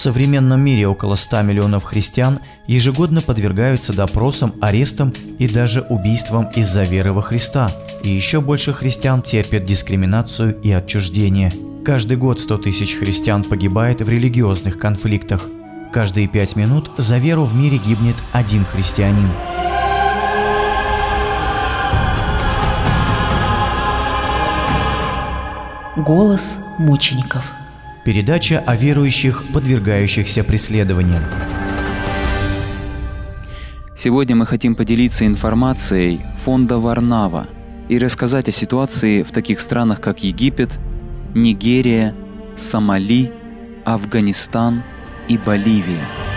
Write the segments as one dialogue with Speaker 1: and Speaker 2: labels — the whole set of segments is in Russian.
Speaker 1: современном мире около 100 миллионов христиан ежегодно подвергаются допросам, арестам и даже убийствам из-за веры во Христа. И еще больше христиан терпят дискриминацию и отчуждение. Каждый год 100 тысяч христиан погибает в религиозных конфликтах. Каждые пять минут за веру в мире гибнет один христианин.
Speaker 2: Голос мучеников.
Speaker 1: Передача о верующих, подвергающихся преследованиям.
Speaker 3: Сегодня мы хотим поделиться информацией фонда Варнава и рассказать о ситуации в таких странах, как Египет, Нигерия, Сомали, Афганистан и Боливия.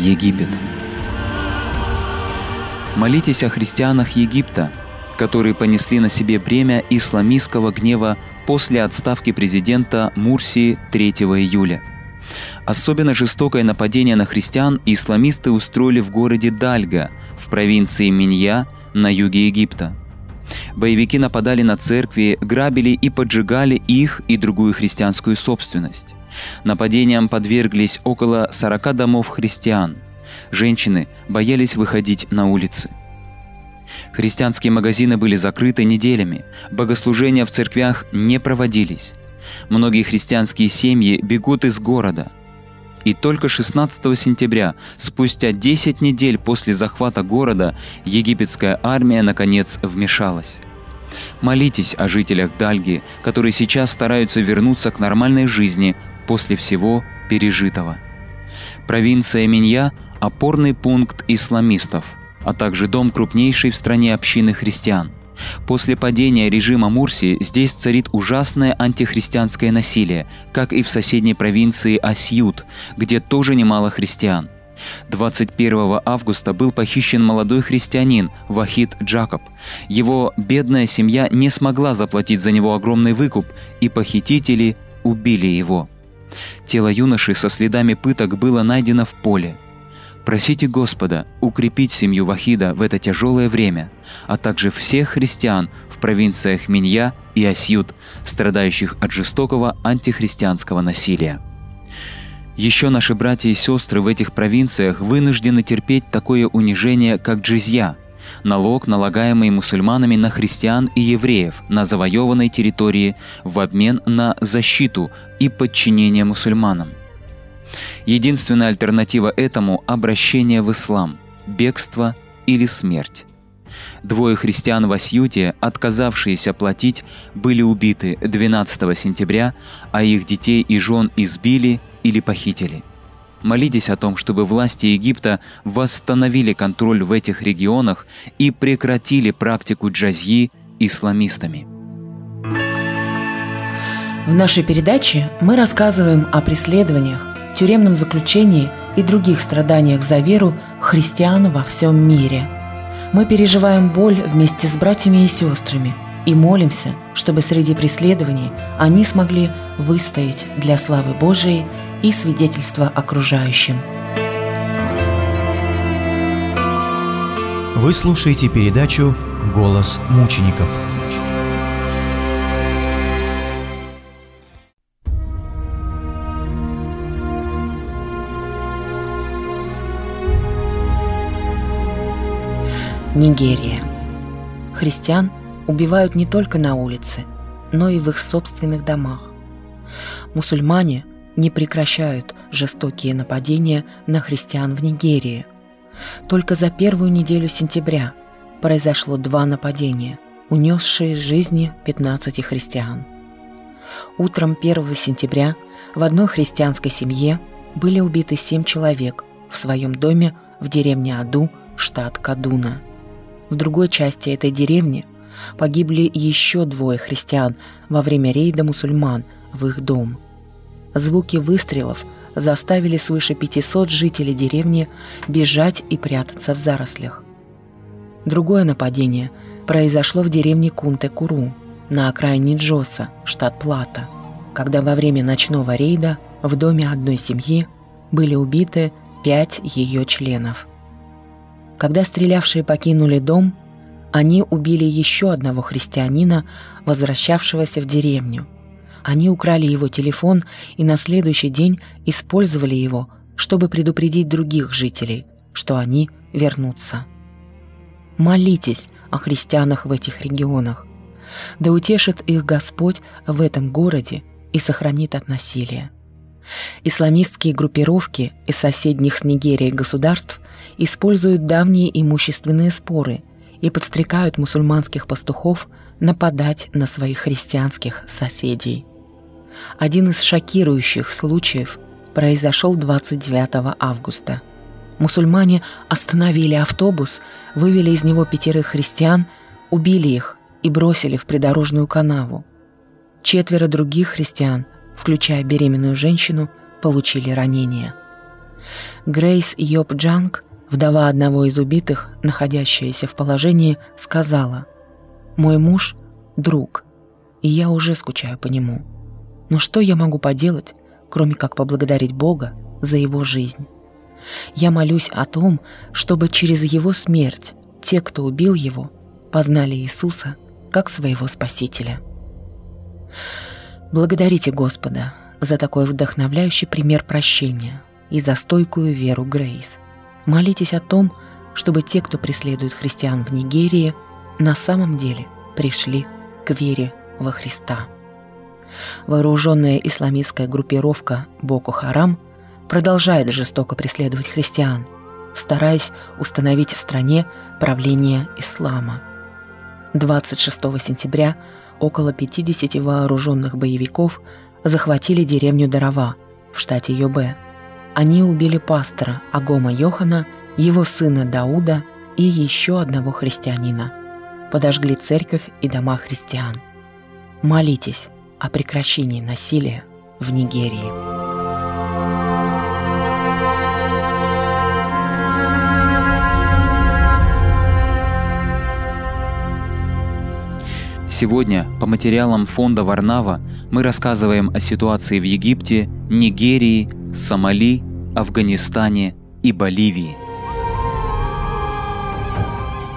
Speaker 3: Египет. Молитесь о христианах Египта, которые понесли на себе бремя исламистского гнева после отставки президента Мурсии 3 июля. Особенно жестокое нападение на христиан исламисты устроили в городе Дальга в провинции Минья на юге Египта. Боевики нападали на церкви, грабили и поджигали их и другую христианскую собственность. Нападениям подверглись около 40 домов христиан. Женщины боялись выходить на улицы. Христианские магазины были закрыты неделями, богослужения в церквях не проводились. Многие христианские семьи бегут из города. И только 16 сентября, спустя 10 недель после захвата города, египетская армия наконец вмешалась. Молитесь о жителях Дальги, которые сейчас стараются вернуться к нормальной жизни после всего пережитого. Провинция Минья – опорный пункт исламистов, а также дом крупнейшей в стране общины христиан. После падения режима Мурси здесь царит ужасное антихристианское насилие, как и в соседней провинции Асьют, где тоже немало христиан. 21 августа был похищен молодой христианин Вахид Джакоб. Его бедная семья не смогла заплатить за него огромный выкуп, и похитители убили его. Тело юноши со следами пыток было найдено в поле. Просите Господа укрепить семью Вахида в это тяжелое время, а также всех христиан в провинциях Минья и Асьют, страдающих от жестокого антихристианского насилия. Еще наши братья и сестры в этих провинциях вынуждены терпеть такое унижение, как джизья – налог, налагаемый мусульманами на христиан и евреев на завоеванной территории в обмен на защиту и подчинение мусульманам. Единственная альтернатива этому – обращение в ислам, бегство или смерть. Двое христиан в Асьюте, отказавшиеся платить, были убиты 12 сентября, а их детей и жен избили или похитили. Молитесь о том, чтобы власти Египта восстановили контроль в этих регионах и прекратили практику джазьи исламистами.
Speaker 2: В нашей передаче мы рассказываем о преследованиях, тюремном заключении и других страданиях за веру христиан во всем мире. Мы переживаем боль вместе с братьями и сестрами и молимся, чтобы среди преследований они смогли выстоять для славы Божией и свидетельства окружающим.
Speaker 1: Вы слушаете передачу «Голос мучеников».
Speaker 2: Нигерия. Христиан убивают не только на улице, но и в их собственных домах. Мусульмане не прекращают жестокие нападения на христиан в Нигерии. Только за первую неделю сентября произошло два нападения, унесшие жизни 15 христиан. Утром 1 сентября в одной христианской семье были убиты семь человек в своем доме в деревне Аду, штат Кадуна. В другой части этой деревни погибли еще двое христиан во время рейда мусульман в их дом – Звуки выстрелов заставили свыше 500 жителей деревни бежать и прятаться в зарослях. Другое нападение произошло в деревне Кунте-Куру на окраине Джоса, штат Плата, когда во время ночного рейда в доме одной семьи были убиты пять ее членов. Когда стрелявшие покинули дом, они убили еще одного христианина, возвращавшегося в деревню. Они украли его телефон и на следующий день использовали его, чтобы предупредить других жителей, что они вернутся. Молитесь о христианах в этих регионах. Да утешит их Господь в этом городе и сохранит от насилия. Исламистские группировки из соседних с Нигерией государств используют давние имущественные споры и подстрекают мусульманских пастухов нападать на своих христианских соседей. Один из шокирующих случаев произошел 29 августа. Мусульмане остановили автобус, вывели из него пятерых христиан, убили их и бросили в придорожную канаву. Четверо других христиан, включая беременную женщину, получили ранения. Грейс Йоп Джанг, вдова одного из убитых, находящаяся в положении, сказала «Мой муж – друг, и я уже скучаю по нему. Но что я могу поделать, кроме как поблагодарить Бога за его жизнь? Я молюсь о том, чтобы через его смерть те, кто убил его, познали Иисуса как своего Спасителя. Благодарите Господа за такой вдохновляющий пример прощения и за стойкую веру Грейс. Молитесь о том, чтобы те, кто преследует христиан в Нигерии, на самом деле пришли к вере во Христа. Вооруженная исламистская группировка Боко Харам продолжает жестоко преследовать христиан, стараясь установить в стране правление ислама. 26 сентября около 50 вооруженных боевиков захватили деревню Дарова в штате Йобе. Они убили пастора Агома Йохана, его сына Дауда и еще одного христианина. Подожгли церковь и дома христиан. Молитесь о прекращении насилия в Нигерии.
Speaker 3: Сегодня по материалам фонда Варнава мы рассказываем о ситуации в Египте, Нигерии, Сомали, Афганистане и Боливии.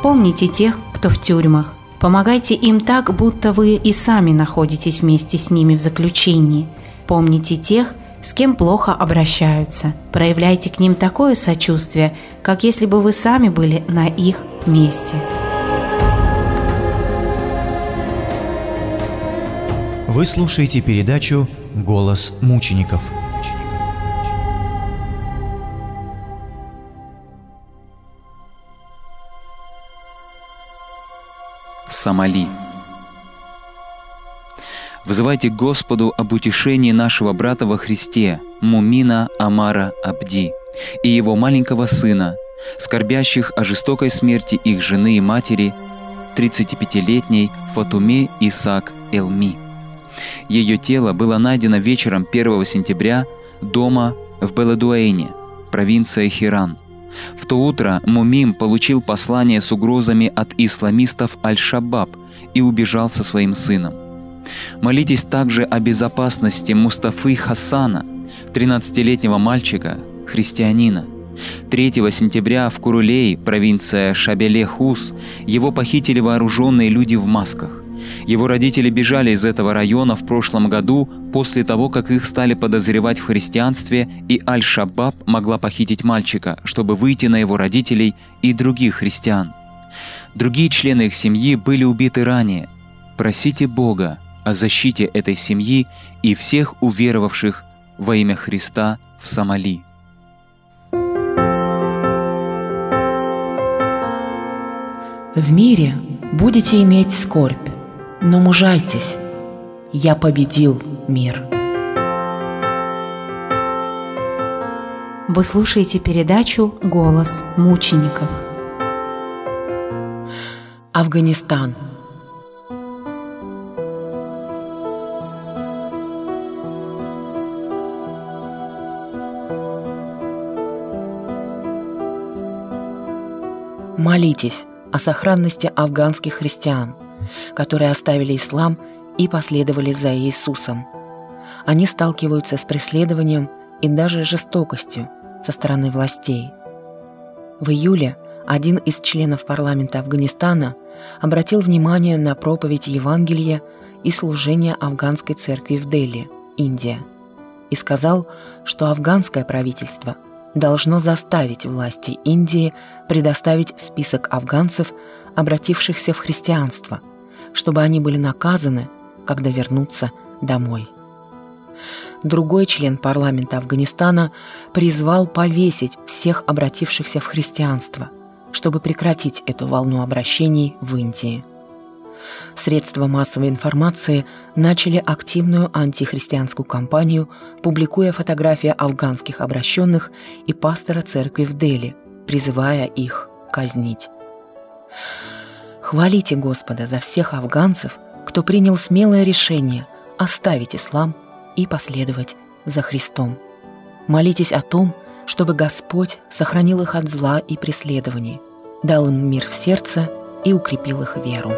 Speaker 4: Помните тех, кто в тюрьмах. Помогайте им так, будто вы и сами находитесь вместе с ними в заключении. Помните тех, с кем плохо обращаются. Проявляйте к ним такое сочувствие, как если бы вы сами были на их месте.
Speaker 1: Вы слушаете передачу «Голос мучеников».
Speaker 3: Сомали. Взывайте Господу об утешении нашего брата во Христе, Мумина Амара Абди, и его маленького сына, скорбящих о жестокой смерти их жены и матери, 35-летней Фатуме Исаак Элми. Ее тело было найдено вечером 1 сентября дома в Беледуэйне, провинция Хиран. В то утро Мумим получил послание с угрозами от исламистов Аль-Шабаб и убежал со своим сыном. Молитесь также о безопасности Мустафы Хасана, 13-летнего мальчика, христианина. 3 сентября в Курулей, провинция Шабеле-Хус, его похитили вооруженные люди в масках. Его родители бежали из этого района в прошлом году после того, как их стали подозревать в христианстве, и Аль-Шабаб могла похитить мальчика, чтобы выйти на его родителей и других христиан. Другие члены их семьи были убиты ранее. Просите Бога о защите этой семьи и всех уверовавших во имя Христа в Сомали.
Speaker 2: В мире будете иметь скорбь, но мужайтесь, я победил мир.
Speaker 4: Вы слушаете передачу «Голос мучеников».
Speaker 2: Афганистан. Молитесь о сохранности афганских христиан – которые оставили ислам и последовали за Иисусом. Они сталкиваются с преследованием и даже жестокостью со стороны властей. В июле один из членов парламента Афганистана обратил внимание на проповедь Евангелия и служение афганской церкви в Дели, Индия, и сказал, что афганское правительство должно заставить власти Индии предоставить список афганцев, обратившихся в христианство, чтобы они были наказаны, когда вернутся домой. Другой член парламента Афганистана призвал повесить всех обратившихся в христианство, чтобы прекратить эту волну обращений в Индии. Средства массовой информации начали активную антихристианскую кампанию, публикуя фотографии афганских обращенных и пастора церкви в Дели, призывая их казнить. Хвалите Господа за всех афганцев, кто принял смелое решение оставить ислам и последовать за Христом. Молитесь о том, чтобы Господь сохранил их от зла и преследований, дал им мир в сердце и укрепил их веру.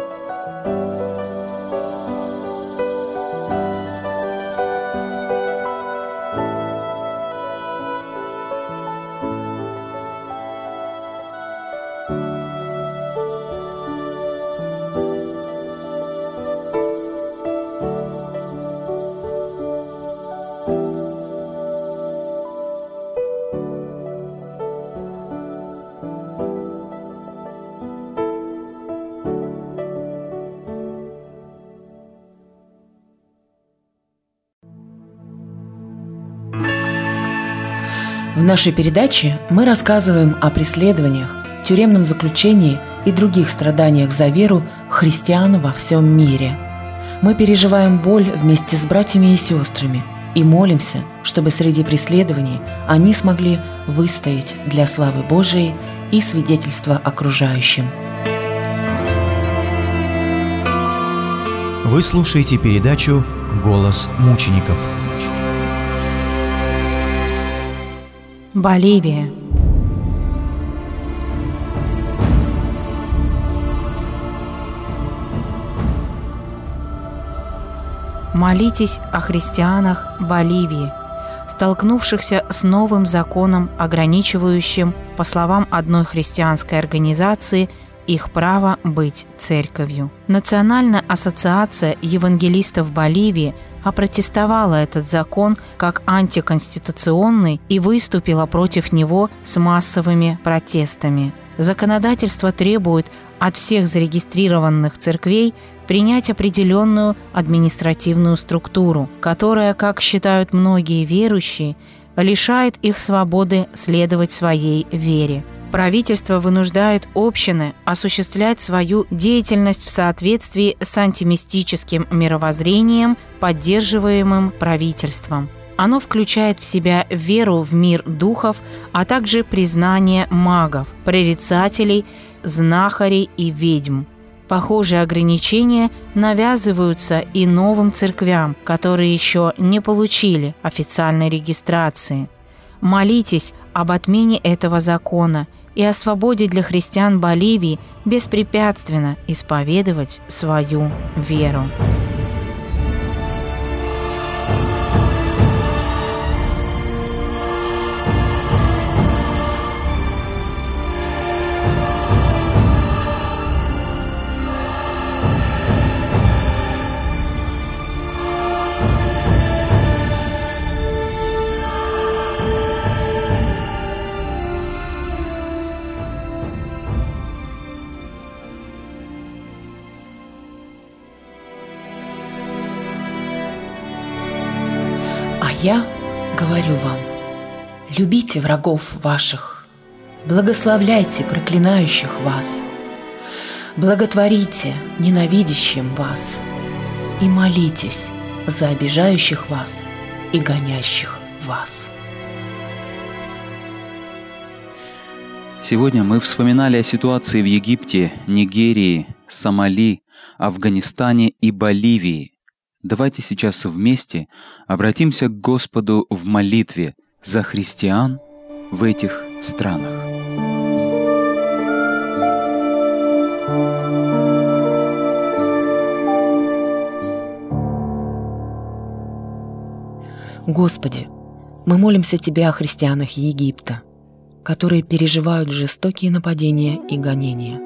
Speaker 2: В нашей передаче мы рассказываем о преследованиях, тюремном заключении и других страданиях за веру христиан во всем мире. Мы переживаем боль вместе с братьями и сестрами и молимся, чтобы среди преследований они смогли выстоять для славы Божией и свидетельства окружающим.
Speaker 1: Вы слушаете передачу «Голос мучеников».
Speaker 4: Боливия. Молитесь о христианах Боливии, столкнувшихся с новым законом, ограничивающим, по словам одной христианской организации, их право быть церковью. Национальная ассоциация евангелистов Боливии – опротестовала этот закон как антиконституционный и выступила против него с массовыми протестами. Законодательство требует от всех зарегистрированных церквей принять определенную административную структуру, которая, как считают многие верующие, лишает их свободы следовать своей вере. Правительство вынуждает общины осуществлять свою деятельность в соответствии с антимистическим мировоззрением, поддерживаемым правительством. Оно включает в себя веру в мир духов, а также признание магов, прорицателей, знахарей и ведьм. Похожие ограничения навязываются и новым церквям, которые еще не получили официальной регистрации. Молитесь об отмене этого закона и о свободе для христиан Боливии беспрепятственно исповедовать свою веру.
Speaker 2: Я говорю вам, любите врагов ваших, благословляйте проклинающих вас, благотворите ненавидящим вас и молитесь за обижающих вас и гонящих вас.
Speaker 3: Сегодня мы вспоминали о ситуации в Египте, Нигерии, Сомали, Афганистане и Боливии – Давайте сейчас вместе обратимся к Господу в молитве за христиан в этих странах.
Speaker 2: Господи, Мы молимся Тебе о христианах Египта, которые переживают жестокие нападения и гонения.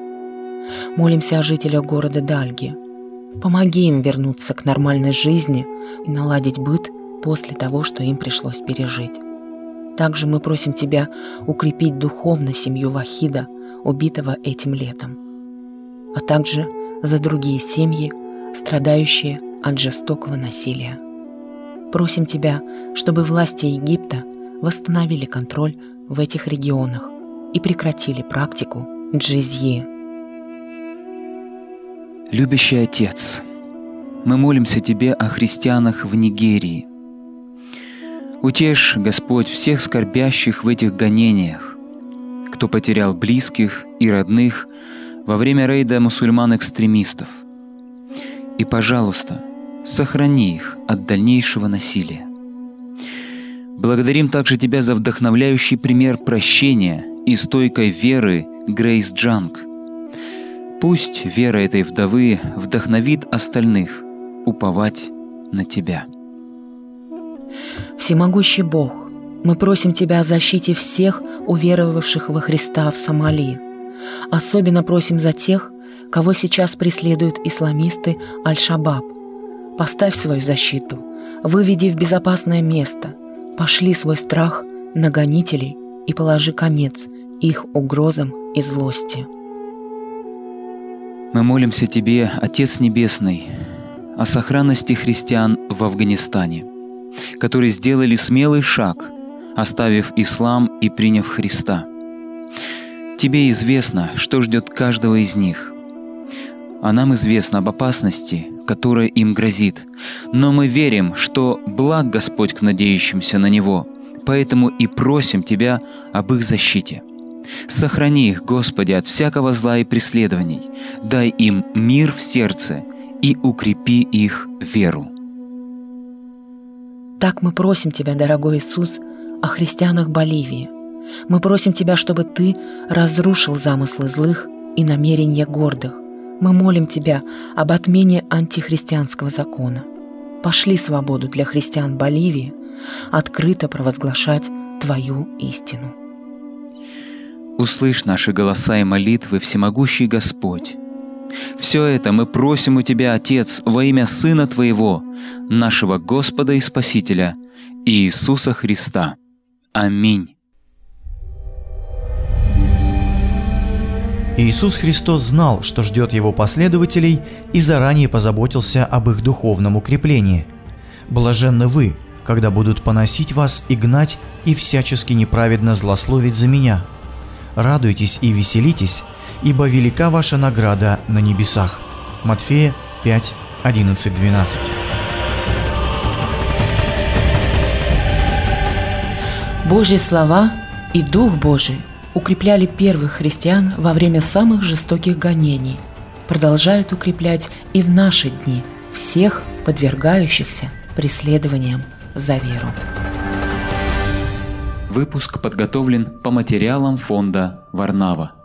Speaker 2: Молимся о жителях города Дальги. Помоги им вернуться к нормальной жизни и наладить быт после того, что им пришлось пережить. Также мы просим Тебя укрепить духовно семью Вахида, убитого этим летом, а также за другие семьи, страдающие от жестокого насилия. Просим Тебя, чтобы власти Египта восстановили контроль в этих регионах и прекратили практику джизьи.
Speaker 3: Любящий Отец, мы молимся Тебе о христианах в Нигерии. Утешь, Господь, всех скорбящих в этих гонениях, кто потерял близких и родных во время рейда мусульман-экстремистов. И, пожалуйста, сохрани их от дальнейшего насилия. Благодарим также Тебя за вдохновляющий пример прощения и стойкой веры Грейс Джанг. Пусть вера этой вдовы вдохновит остальных уповать на Тебя.
Speaker 2: Всемогущий Бог, мы просим Тебя о защите всех уверовавших во Христа в Сомали. Особенно просим за тех, кого сейчас преследуют исламисты Аль-Шабаб. Поставь свою защиту, выведи в безопасное место, пошли свой страх на гонителей и положи конец их угрозам и злости.
Speaker 3: Мы молимся Тебе, Отец Небесный, о сохранности христиан в Афганистане, которые сделали смелый шаг, оставив ислам и приняв Христа. Тебе известно, что ждет каждого из них – а нам известно об опасности, которая им грозит. Но мы верим, что благ Господь к надеющимся на Него, поэтому и просим Тебя об их защите. Сохрани их, Господи, от всякого зла и преследований, дай им мир в сердце и укрепи их веру.
Speaker 2: Так мы просим Тебя, дорогой Иисус, о христианах Боливии. Мы просим Тебя, чтобы Ты разрушил замыслы злых и намерения гордых, мы молим Тебя об отмене антихристианского закона. Пошли свободу для христиан Боливии, открыто провозглашать Твою истину.
Speaker 3: Услышь наши голоса и молитвы, всемогущий Господь. Все это мы просим у Тебя, Отец, во имя Сына Твоего, нашего Господа и Спасителя, Иисуса Христа. Аминь.
Speaker 1: Иисус Христос знал, что ждет его последователей и заранее позаботился об их духовном укреплении. «Блаженны вы, когда будут поносить вас и гнать и всячески неправедно злословить за меня. Радуйтесь и веселитесь, ибо велика ваша награда на небесах». Матфея 5, 11, 12.
Speaker 2: Божьи слова и Дух Божий – укрепляли первых христиан во время самых жестоких гонений, продолжают укреплять и в наши дни всех подвергающихся преследованиям за веру.
Speaker 3: Выпуск подготовлен по материалам фонда Варнава.